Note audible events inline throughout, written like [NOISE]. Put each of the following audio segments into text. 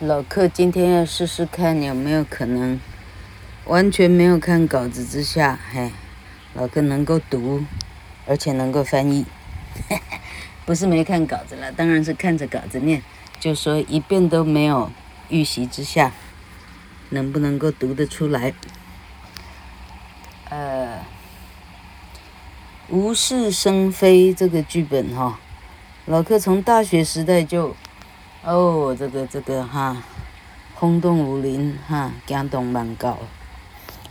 老客今天要试试看有没有可能，完全没有看稿子之下，嘿，老客能够读，而且能够翻译，[LAUGHS] 不是没看稿子了，当然是看着稿子念，就说一遍都没有预习之下，能不能够读得出来？呃，无事生非这个剧本哈、哦，老客从大学时代就。哦，这个这个哈，轰动武林哈，惊动万告，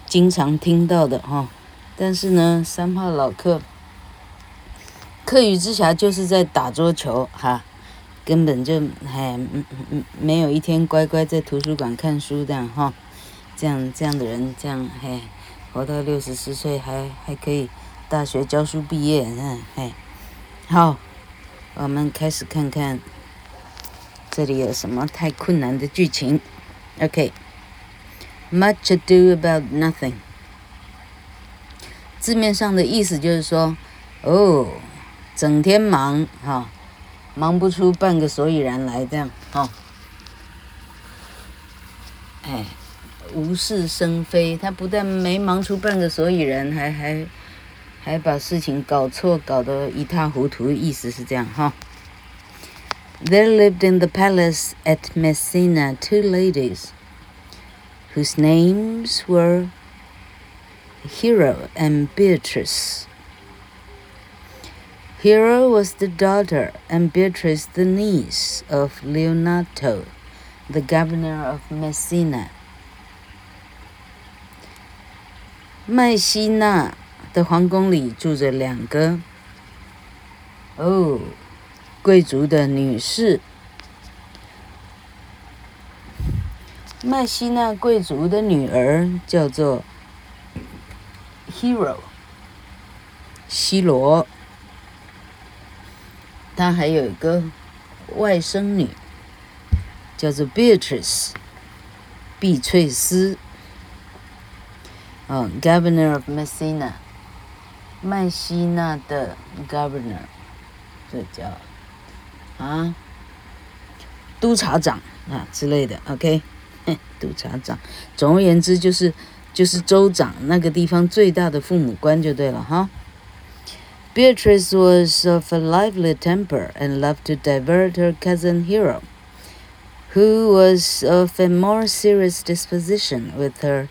经常听到的哈。但是呢，三炮老客，课余之暇就是在打桌球哈，根本就还嗯嗯没有一天乖乖在图书馆看书的哈。这样这样的人，这样嘿，活到六十四岁还还可以大学教书毕业，嗯嘿。好，我们开始看看。这里有什么太困难的剧情？OK，Much ado about nothing。字面上的意思就是说，哦，整天忙哈，忙不出半个所以然来这样哈。哎，无事生非，他不但没忙出半个所以然，还还还把事情搞错，搞得一塌糊涂，意思是这样哈。There lived in the palace at Messina two ladies, whose names were Hero and Beatrice. Hero was the daughter and Beatrice the niece of Leonato, the governor of Messina. 麦西那的皇宫里住着两个哦。 贵族的女士，麦西那贵族的女儿叫做 Hero，希罗。她还有一个外甥女，叫做 Beatrice，碧翠丝。嗯，Governor of Messina，麦西那的 Governor，这叫。啊，督察长啊之类的，OK，督察长。总而言之，就是就是州长那个地方最大的父母官就对了哈。Beatrice was of a lively temper and loved to divert her cousin Hero, who was of a more serious disposition with her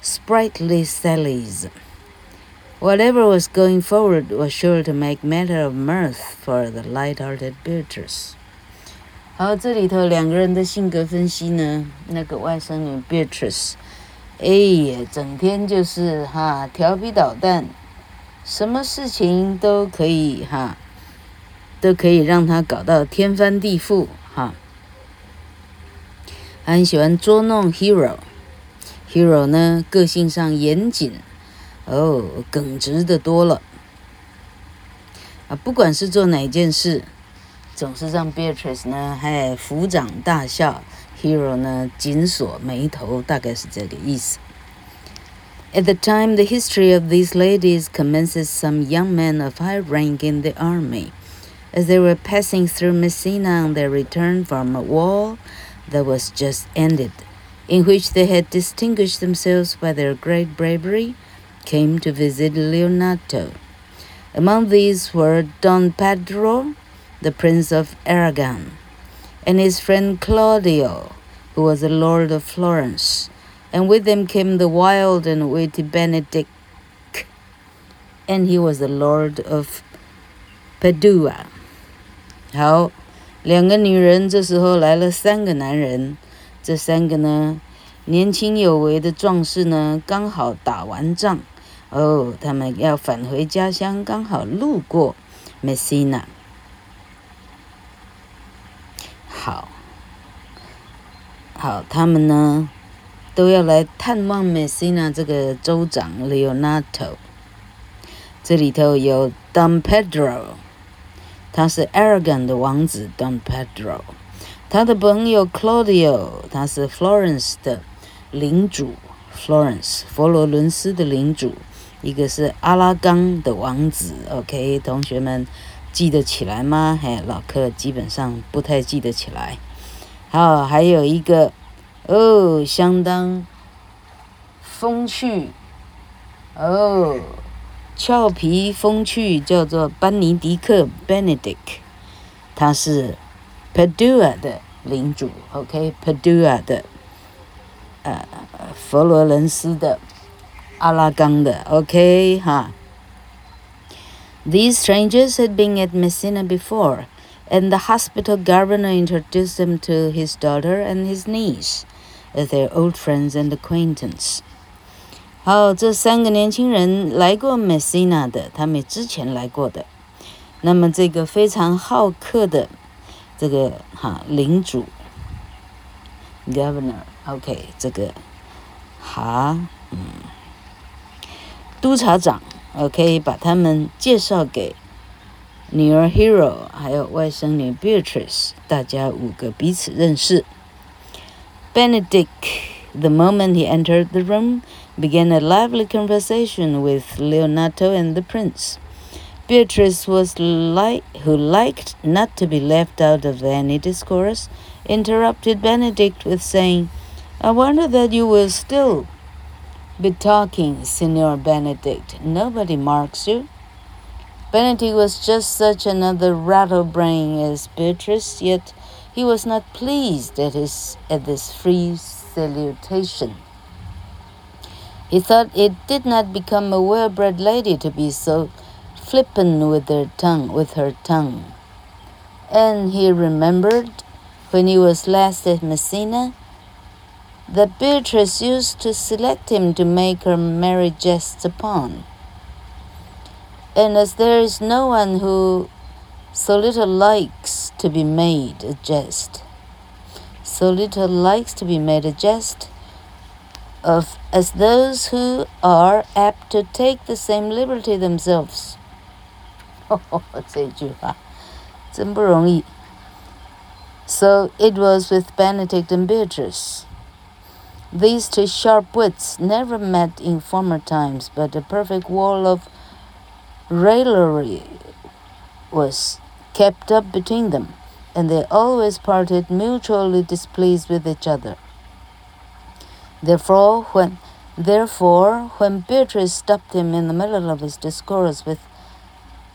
sprightly sallies. Whatever was going forward was sure to make matter of mirth for the light-hearted Beatrice。好，这里头两个人的性格分析呢，那个外甥女 Beatrice，哎呀，整天就是哈调皮捣蛋，什么事情都可以哈，都可以让她搞到天翻地覆哈。很喜欢捉弄 Hero，Hero 呢个性上严谨。哦，耿直的多了啊！不管是做哪件事，总是让 Beatrice 呢还抚掌大笑，Hero 呢紧锁眉头，大概是这个意思。At the time, the history of these ladies commences some young men of high rank in the army, as they were passing through Messina on their return from a war that was just ended, in which they had distinguished themselves by their great bravery. came to visit Leonato. Among these were Don Pedro, the Prince of Aragon, and his friend Claudio, who was a lord of Florence, and with them came the wild and witty Benedict, and he was the lord of Padua. 好，两个女人这时候来了三个男人，这三个呢，年轻有为的壮士呢，刚好打完仗。 哦，他们要返回家乡，刚好路过 Messina。好，好，他们呢都要来探望 Messina 这个州长 Leonato。这里头有 Don Pedro，他是 Aragon 的王子 Don Pedro，他的朋友 Claudio，他是 Florence 的领主 Florence 佛罗伦斯的领主。一个是阿拉冈的王子，OK，同学们记得起来吗？嘿，老客基本上不太记得起来。好，还有一个哦，相当风趣哦，俏皮风趣，叫做班尼迪克 （Benedict），他是 Padua 的领主，OK，Padua 的，呃，佛罗伦斯的，阿拉冈的，OK，哈。These strangers had been at Messina before, and the hospital governor introduced them to his daughter and his niece as their old friends and acquaintance. 好，这三个年轻人来过 Messina 的，他们之前来过的。那么这个非常好客的这个哈领主 governor，OK，这个哈嗯 督察长。OK，把他们介绍给女儿 Hero，还有外甥女 Beatrice，大家五个彼此认识。Benedict, the moment he entered the room, began a lively conversation with Leonato and the prince. Beatrice was like who liked not to be left out of any discourse, interrupted Benedict with saying, "I wonder that you will still." be talking, Signor Benedict. Nobody marks you. Benedict was just such another rattlebrain as Beatrice, yet he was not pleased at his at this free salutation. He thought it did not become a well-bred lady to be so flippant with her tongue with her tongue. And he remembered when he was last at Messina that Beatrice used to select him to make her merry jests upon. And as there is no one who so little likes to be made a jest, so little likes to be made a jest of as those who are apt to take the same liberty themselves. [LAUGHS] 这句话真不容易. So it was with Benedict and Beatrice. These two sharp wits never met in former times, but a perfect wall of raillery was kept up between them, and they always parted mutually displeased with each other. Therefore, when therefore, when Beatrice stopped him in the middle of his discourse with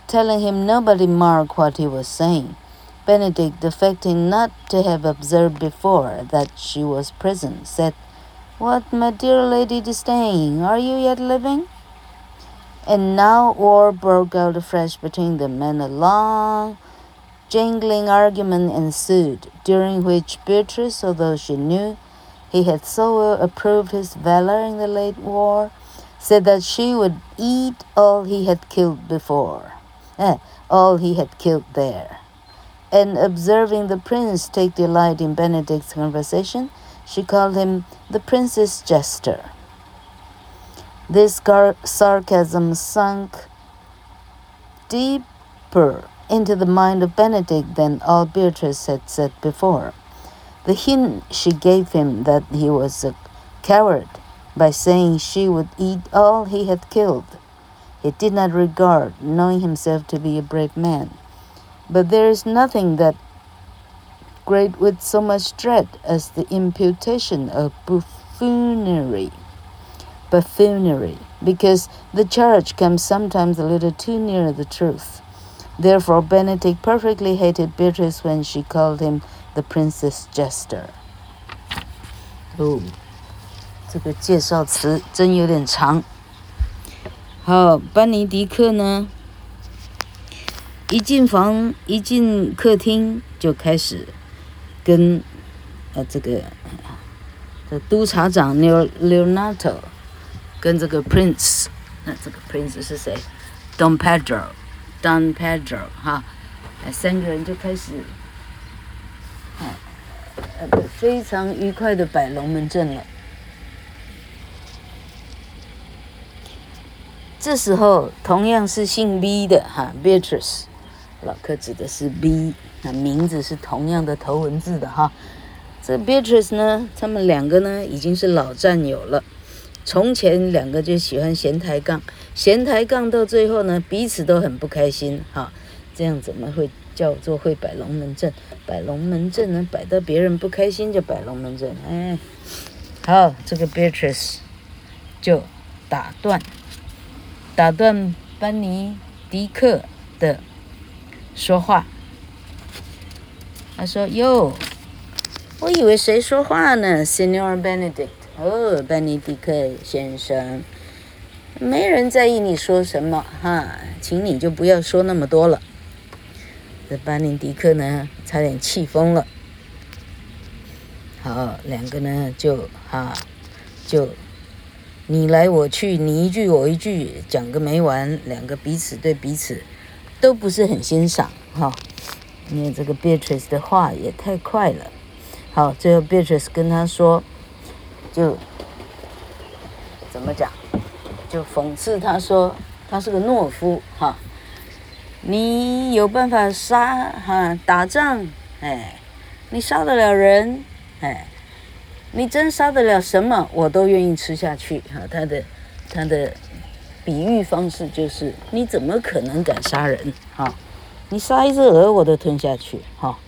telling him nobody marked what he was saying, Benedict, affecting not to have observed before that she was present, said, what, my dear Lady Disdain, are you yet living? And now war broke out afresh between them, and a long, jangling argument ensued, during which Beatrice, although she knew he had so well approved his valor in the late war, said that she would eat all he had killed before, eh, all he had killed there. And observing the prince take delight in Benedict's conversation, she called him the prince's jester. This sarcasm sunk deeper into the mind of Benedict than all Beatrice had said before. The hint she gave him that he was a coward by saying she would eat all he had killed. He did not regard, knowing himself to be a brave man. But there is nothing that great with so much dread as the imputation of buffoonery. Buffoonery, because the charge comes sometimes a little too near the truth. Therefore, Benedict perfectly hated Beatrice when she called him the princess jester. 哦，这个介绍词真有点长。好，班尼迪克呢，一进房，一进客厅就开始。 跟呃这个的督察长 Leonato 跟这个 Prince，那这个 Prince 是谁？Don Pedro，Don Pedro 哈，三个人就开始，呃非常愉快的摆龙门阵了。这时候同样是姓 B 的哈，Beatrice，老克指的是 B。那名字是同样的头文字的哈，这 Beatrice 呢，他们两个呢已经是老战友了。从前两个就喜欢闲抬杠，闲抬杠到最后呢，彼此都很不开心哈。这样怎么会叫做会摆龙门阵，摆龙门阵呢，摆到别人不开心就摆龙门阵。哎，好，这个 Beatrice 就打断，打断班尼迪克的说话。他说：“哟，我以为谁说话呢？Senor Benedict，哦，班尼迪克先生。”没人在意你说什么哈，请你就不要说那么多了。这班尼迪克呢，差点气疯了。好，两个呢就哈，就你来我去，你一句我一句，讲个没完。两个彼此对彼此都不是很欣赏哈，因为这个 Beatrice 的话也太快了。好，最后 Beatrice 跟他说，就怎么讲？就讽刺他说，他是个懦夫哈，你有办法杀哈打仗哎，你杀得了人哎，你真杀得了什么我都愿意吃下去哈。他的他的比喻方式就是你怎么可能敢杀人哈？你杀一只鹅我都吞下去哈。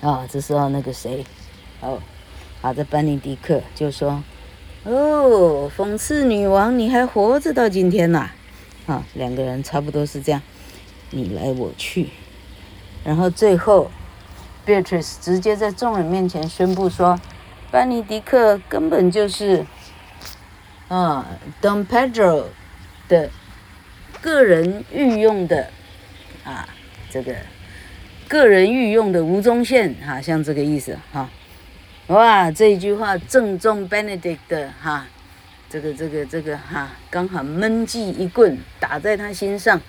啊，这时候那个谁哦，好的班尼迪克就说。哦，讽刺女王，你还活着到今天呐？啊，两个人差不多是这样，你来我去，然后最后，Beatrice 直接在众人面前宣布说，班尼迪克根本就是啊，Don Pedro 的个人御用的啊，这个个人御用的吴宗宪，哈，像这个意思哈。哇，这一句话正中 Benedict 的哈，这个这个这个哈，刚好闷记一棍打在他心上，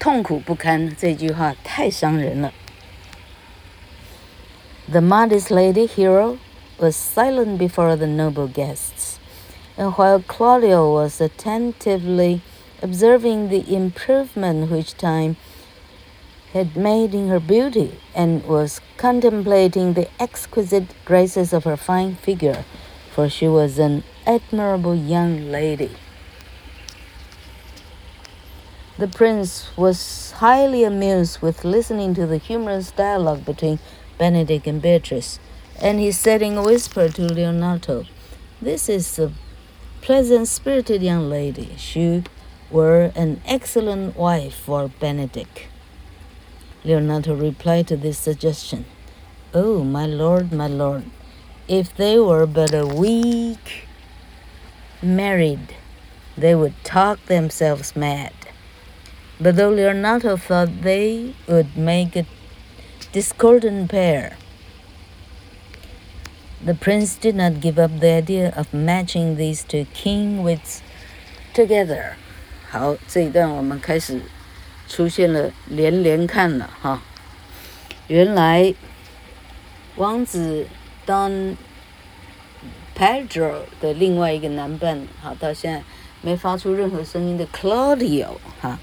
痛苦不堪。这句话太伤人了。The modest lady hero was silent before the noble guests, and while Claudio was attentively observing the improvement which time had made in her beauty and was contemplating the exquisite graces of her fine figure, for she was an admirable young lady. The prince was highly amused with listening to the humorous dialogue between Benedict and Beatrice, and he said in a whisper to Leonardo, This is a pleasant spirited young lady. She were an excellent wife for Benedict. Leonato replied to this suggestion. Oh, my lord, my lord, if they were but a week married, they would talk themselves mad. But though Leonato thought they would make a discordant pair, the prince did not give up the idea of matching these two king wits together. 好，这一段我们开始。出现了连连看了哈，原来王子 Don Pedro 的另外一个男伴，好到现在没发出任何声音的 Claudio 哈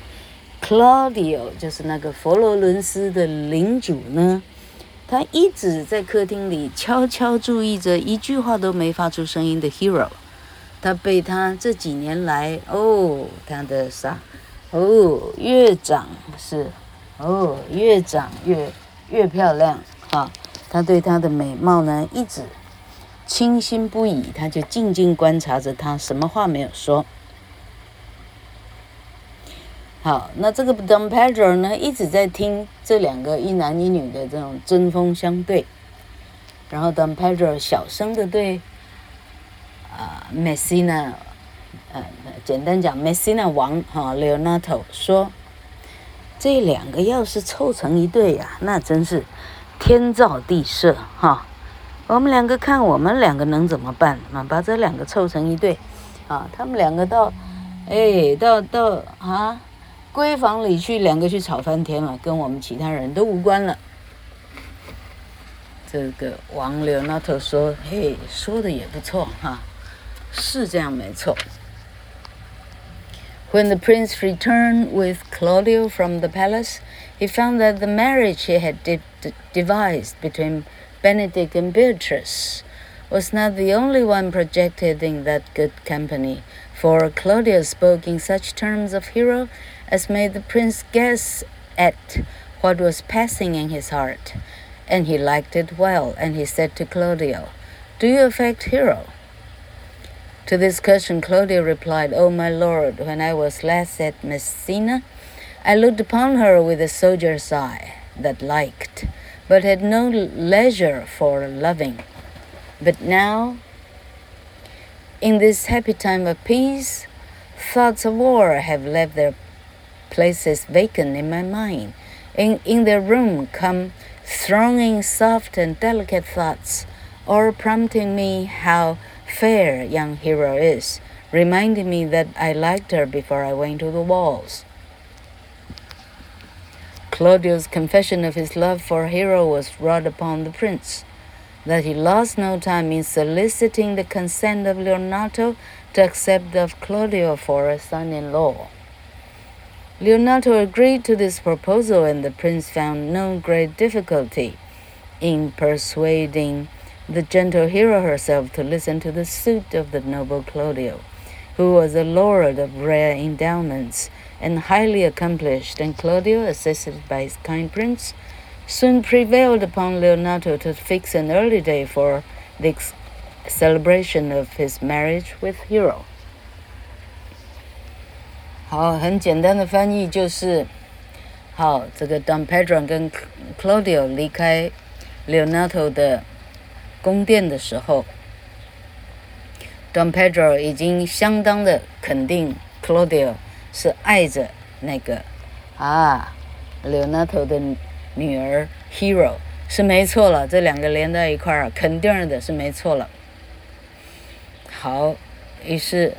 ，Claudio 就是那个佛罗伦斯的领主呢，他一直在客厅里悄悄注意着，一句话都没发出声音的 Hero，他被他这几年来哦，他的啥？哦，越长是，哦，越长越越漂亮哈。他对她的美貌呢，一直倾心不已，他就静静观察着她，什么话没有说。好，那这个 Don Pedro 呢，一直在听这两个一男一女的这种针锋相对。然后 Don Pedro 小声的对啊，Messina。呃，简单讲，Messina 王哈 Leonato 说，这两个要是凑成一对呀、那真是天造地设哈。我们两个看我们两个能怎么办啊？把这两个凑成一对，啊，他们两个到，哎，到到啊，闺房里去，两个去吵翻天了，跟我们其他人都无关了。这个王 Leonato 说，嘿，说的也不错哈，是这样没错。When the prince returned with Claudio from the palace, he found that the marriage he had de devised between Benedict and Beatrice was not the only one projected in that good company, for Claudio spoke in such terms of Hero as made the prince guess at what was passing in his heart, and he liked it well, and he said to Claudio, Do you affect Hero? To this question, Claudio replied, O oh, my lord, when I was last at Messina, I looked upon her with a soldier's eye that liked, but had no leisure for loving. But now, in this happy time of peace, thoughts of war have left their places vacant in my mind. In, in their room come thronging soft and delicate thoughts, or prompting me how fair young hero is, reminding me that I liked her before I went to the walls. Claudio's confession of his love for Hero was wrought upon the prince, that he lost no time in soliciting the consent of Leonato to accept of Claudio for a son-in-law. Leonato agreed to this proposal, and the prince found no great difficulty in persuading the gentle hero herself to listen to the suit of the noble Claudio, who was a lord of rare endowments and highly accomplished, and Claudio, assisted by his kind prince, soon prevailed upon Leonato to fix an early day for the celebration of his marriage with Hero. 好，很简单的翻译就是，好，这个 Don Pedro 跟 Claudio 离开 Leonato 的宫殿的时候，Don Pedro 已经相当的肯定 Claudio 是爱着那个啊 Leonato 的女儿 Hero 是没错了，这两个连在一块儿，肯定的是没错了。好，于是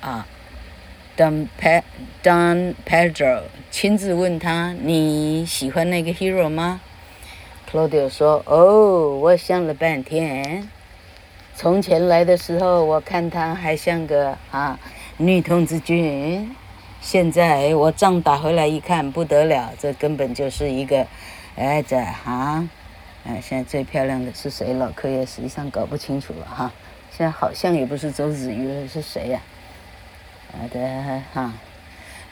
啊，Don Pedro 亲自问他：“你喜欢那个 Hero 吗？” Claudio 说：“哦，我想了半天。从前来的时候，我看他还像个啊女童子军。现在我仗打回来一看，不得了，这根本就是一个，哎，这哈，哎，现在最漂亮的是谁了？可也实际上搞不清楚了哈。现在好像也不是周子瑜，是谁呀？好的哈，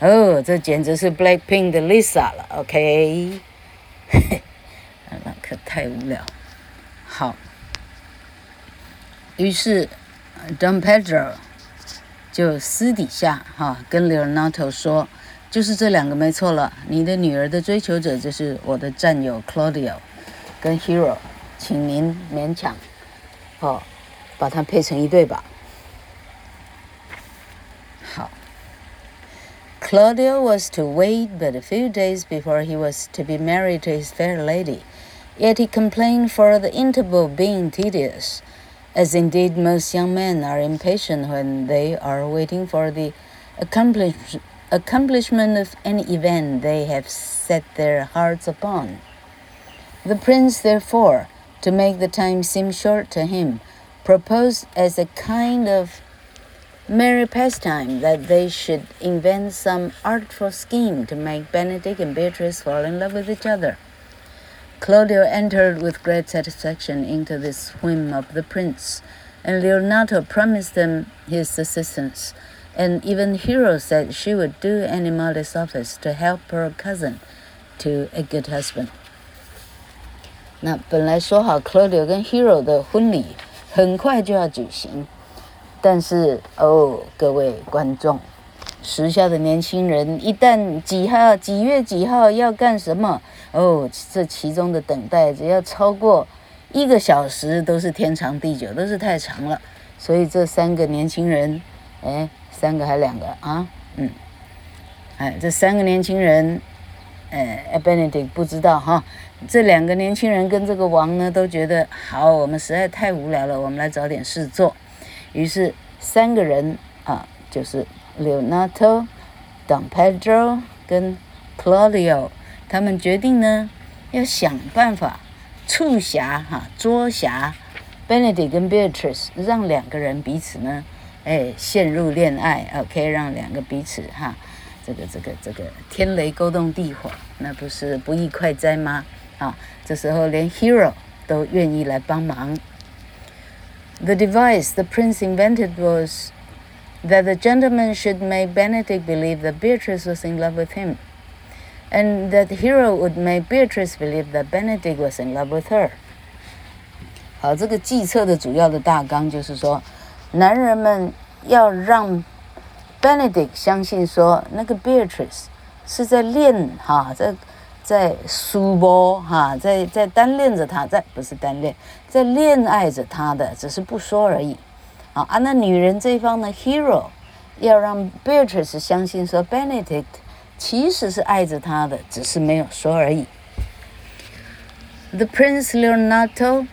哦，这简直是 Blackpink 的 Lisa 了，OK。[LAUGHS] ”那可太无聊。好，于是 Don Pedro 就私底下哈跟 Leonato 说，就是这两个没错了。你的女儿的追求者就是我的战友 Claudio 跟 Hero，请您勉强哦，把它配成一对吧。，Claudio was to wait but a few days before he was to be married to his fair lady. Yet he complained for the interval being tedious, as indeed most young men are impatient when they are waiting for the accomplish accomplishment of any event they have set their hearts upon. The prince, therefore, to make the time seem short to him, proposed as a kind of merry pastime that they should invent some artful scheme to make Benedict and Beatrice fall in love with each other. Claudio entered with great satisfaction into this whim of the prince, and Leonato promised them his assistance, and even Hero said she would do any modest office to help her cousin to a good husband. 那本来说好 Claudio 跟 Hero 的婚礼很快就要举行， 但是哦，各位观众。时下的年轻人一旦几号几月几号要干什么哦，这其中的等待只要超过一个小时都是天长地久，都是太长了。所以这三个年轻人，哎，三个还两个啊？嗯，哎，这三个年轻人，哎，Benedict 不知道哈。这两个年轻人跟这个王呢都觉得好，我们实在太无聊了，我们来找点事做。于是三个人啊，就是。Leonato、Don Pedro 跟 Claudio，他们决定呢，要想办法促狭哈捉狭 Benedict 跟 Beatrice，让两个人彼此呢，哎，陷入恋爱啊，可以让两个彼此哈，这个这个这个天雷勾动地火，那不是不义快哉吗？啊，这时候连 Hero 都愿意来帮忙。The device the prince invented was. that the gentleman should make Benedict believe that Beatrice was in love with him. and that Hero would make Beatrice believe that Benedict was in love with her。好，这个计策的主要的大纲就是说，男人们要让 Benedict 相信说，那个 Beatrice 是在恋哈，在 在苏波哈，在在单恋着他，在不是单恋，在恋爱着他的，只是不说而已。啊啊，那女人这一方呢，Hero 要让 Beatrice 相信说，Benedict 其实是爱着她的，只是没有说而已。The Prince Leonato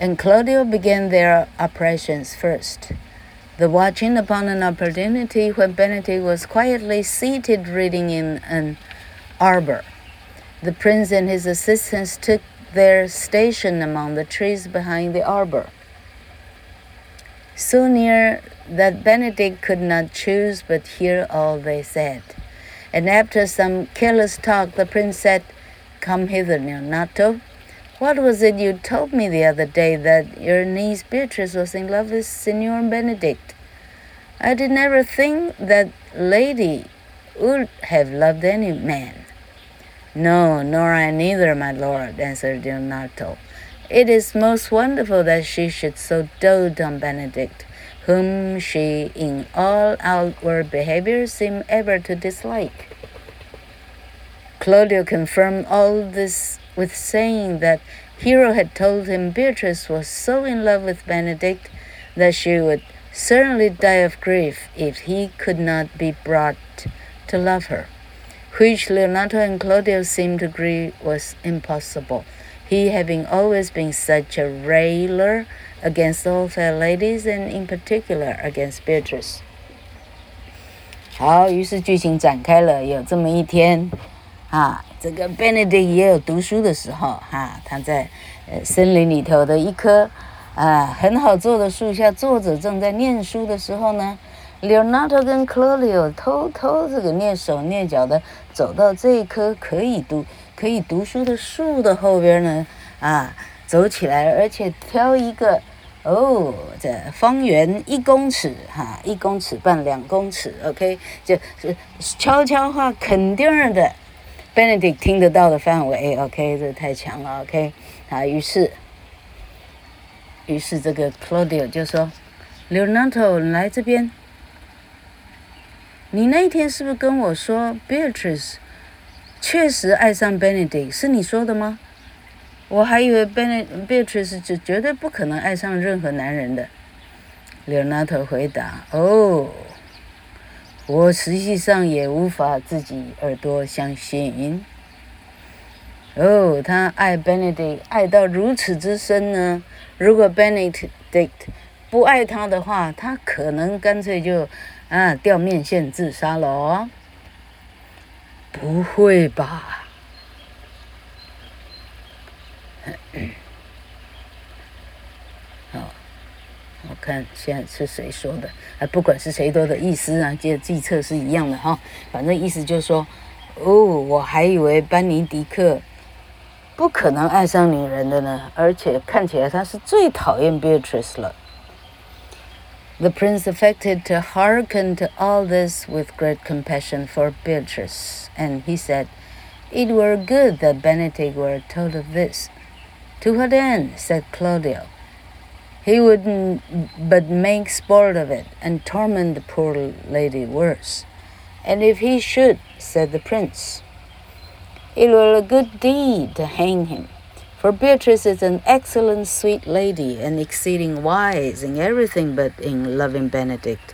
and Claudio began their operations first. The watching upon an opportunity when Benedict was quietly seated reading in an arbor. The prince and his assistants took their station among the trees behind the arbor. So near that Benedict could not choose but hear all they said. And after some careless talk, the prince said, Come hither, Leonato. What was it you told me the other day that your niece Beatrice was in love with Signor Benedict? I did never think that lady would have loved any man. No, nor I neither, my lord, answered Leonato. It is most wonderful that she should so dote on Benedict, whom she in all outward behavior seemed ever to dislike. Claudio confirmed all this with saying that Hero had told him Beatrice was so in love with Benedict that she would certainly die of grief if he could not be brought to love her which Leonato and Claudio seemed to agree was impossible, he having always been such a railer against all fair ladies and in particular against Beatrice. 好，于是剧情展开了。有这么一天，啊，这个 Benedict 也有读书的时候，哈、啊，他在呃森林里头的一棵啊很好坐的树下坐着，正在念书的时候呢。 Leonato 跟 Claudio 偷偷这个蹑手蹑脚的走到这一棵可以读可以读书的树的后边呢，啊，走起来，而且挑一个哦，这方圆一公尺哈、一公尺半两公尺，OK，就是悄悄话肯定的，Benedict 听得到的范围，OK，这太强了，OK，啊，于是，于是这个 Claudio 就说，Leonato 来这边。你那天是不是跟我说，Beatrice 确实爱上 Benedict？是你说的吗？我还以为 Beatrice 是绝对不可能爱上任何男人的。Leonato 回答：“哦，我实际上也无法自己耳朵相信。哦，他爱 Benedict 爱到如此之深呢？如果 Benedict 不爱他的话，他可能干脆就……”啊，掉面线自杀了哦？不会吧？好，[COUGHS] 我看现在是谁说的？啊，不管是谁说的意思啊，这计策是一样的哈。反正意思就是说，哦，我还以为班尼迪克不可能爱上女人的呢，而且看起来他是最讨厌 Beatrice 了。The prince affected to hearken to all this with great compassion for Beatrice, and he said, It were good that Benedict were told of this. To what end? said Claudio. He would but make sport of it and torment the poor lady worse. And if he should, said the prince, it were a good deed to hang him. For Beatrice is an excellent, sweet lady, and exceeding wise in everything but in loving Benedict.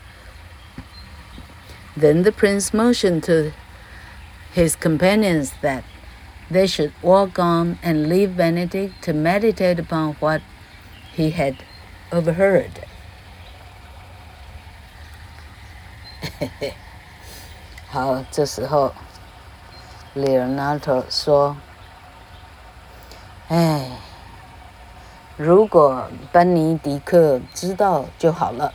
Then the prince motioned to his companions that they should walk on and leave Benedict to meditate upon what he had overheard. [LAUGHS] Leonardo 说。哎，如果班尼迪克知道就好了。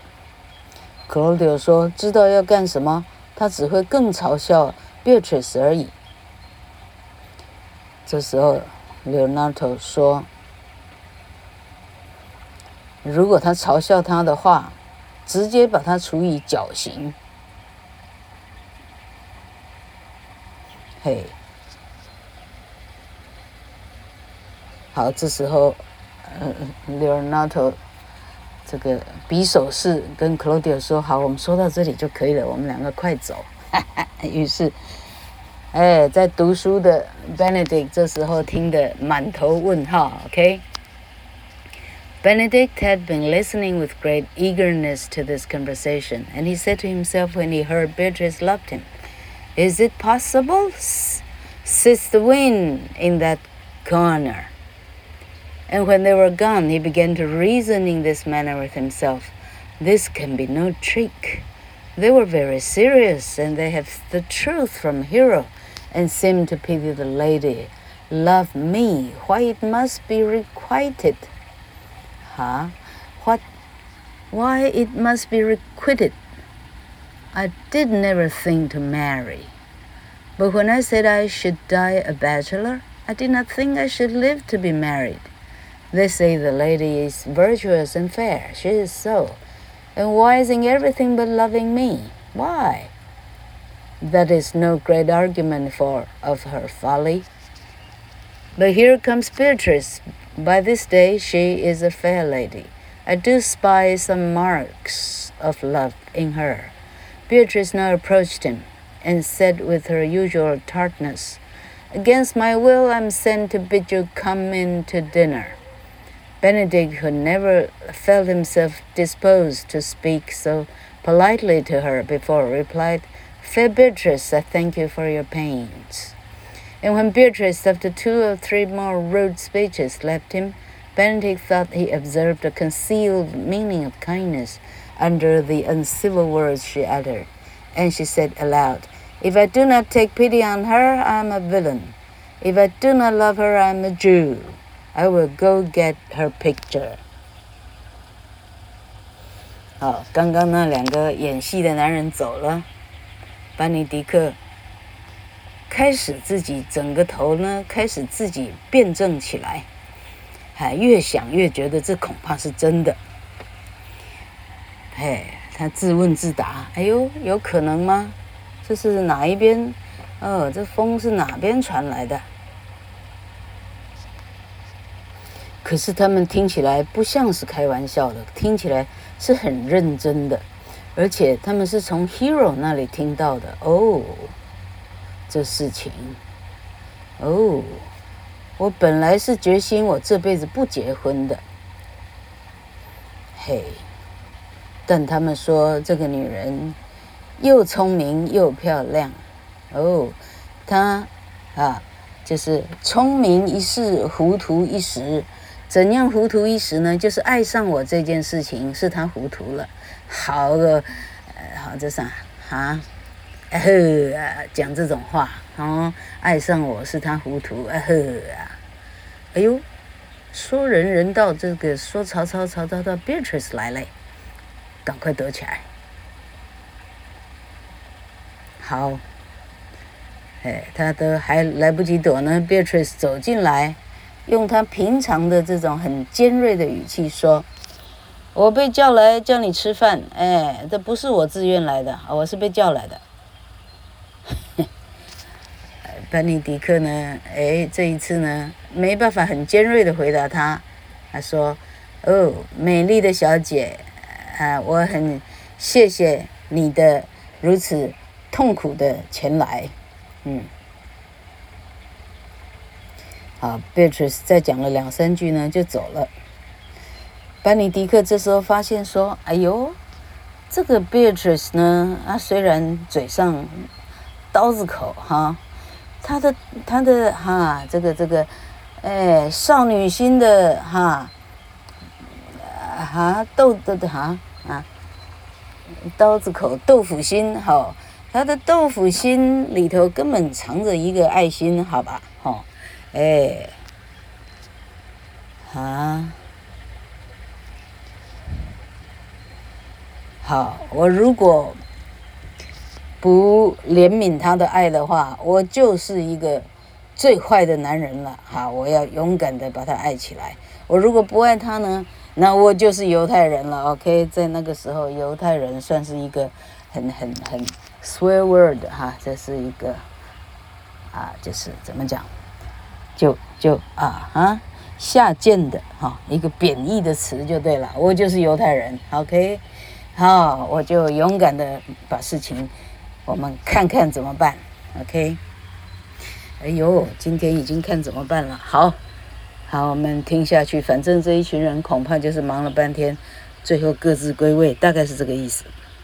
克罗迪欧说：“知道要干什么？他只会更嘲笑 Beatrice 而已。”这时候，Leonato 说：“如果他嘲笑他的话，直接把他处以绞刑。”嘿，好，这时候，呃，Leonardo 这个比手势跟 Claudia 说：“好，我们说到这里就可以了，我们两个快走。 ”于是，哎，在读书的 [LAUGHS] Benedict 这时候听得满头问号。OK。Benedict had been listening with great eagerness to this conversation, and he said to himself when he heard Beatrice loved him, Is it possible? Sits the wind in that corner. And when they were gone, he began to reason in this manner with himself. This can be no trick. They were very serious, and they have the truth from Hero, and seem to pity the lady. Love me, why it must be requited huh? What? Why it must be requited? I did never think to marry. But when I said I should die a bachelor, I did not think I should live to be married. They say the lady is virtuous and fair. She is so. And wise in everything but loving me. Why? That is no great argument for of her folly. But here comes Beatrice by this day she is a fair lady. I do spy some marks of love in her. Beatrice now approached him and said with her usual tartness, Against my will I'm sent to bid you come in to dinner. Benedict, who never felt himself disposed to speak so politely to her before, replied, Fair Beatrice, I thank you for your pains. And when Beatrice, after two or three more rude speeches, left him, Benedict thought he observed a concealed meaning of kindness under the uncivil words she uttered. And she said aloud, If I do not take pity on her, I am a villain. If I do not love her, I am a Jew. I will go get her picture. 好，刚刚那两个演戏的男人走了，班尼迪克。开始自己整个头呢，开始自己辩证起来，还越想越觉得这恐怕是真的。嘿，他自问自答：“哎呦，有可能吗？这是哪一边？哦，这风是哪边传来的？”可是他们听起来不像是开玩笑的，听起来是很认真的，而且他们是从 Hero 那里听到的哦。这事情，哦，我本来是决心我这辈子不结婚的，嘿，但他们说这个女人又聪明又漂亮，哦，她啊，就是聪明一世，糊涂一时。怎样糊涂一时呢？就是爱上我这件事情是他糊涂了。好的，呃，好这啥啊？哎呵啊，讲这种话哦，爱上我是他糊涂，哎呵啊，哎呦，说人人道，这个说曹操，曹操到 Beatrice 来了，赶快躲起来。好，哎，他都还来不及躲呢，Beatrice 走进来，用他平常的这种很尖锐的语气说：“我被叫来叫你吃饭，哎，这不是我自愿来的，我是被叫来的。[LAUGHS] ”班尼迪克呢？哎，这一次呢，没办法很尖锐的回答他。他说：“哦，美丽的小姐，啊，我很谢谢你的如此痛苦的前来。”嗯，好，Beatrice 再讲了两三句呢，就走了。班尼迪克这时候发现说：“哎呦，这个 Beatrice 呢，啊，虽然嘴上刀子口哈。”他的他的哈，这个这个，哎，少女心的哈，哈豆豆的哈啊，刀子口豆腐心好，他的豆腐心里头根本藏着一个爱心，好吧，好，哎，啊，好，我如果。不怜悯他的爱的话，我就是一个最坏的男人了。哈，我要勇敢的把他爱起来。我如果不爱他呢，那我就是犹太人了。OK，在那个时候，犹太人算是一个很很很 swear word 哈，这是一个啊，就是怎么讲，就就啊啊下贱的哈、啊，一个贬义的词就对了。我就是犹太人，OK，好，我就勇敢的把事情，我们看看怎么办，OK。哎呦，今天已经看怎么办了，好。好，我们听下去。反正这一群人恐怕就是忙了半天，最后各自归位，大概是这个意思。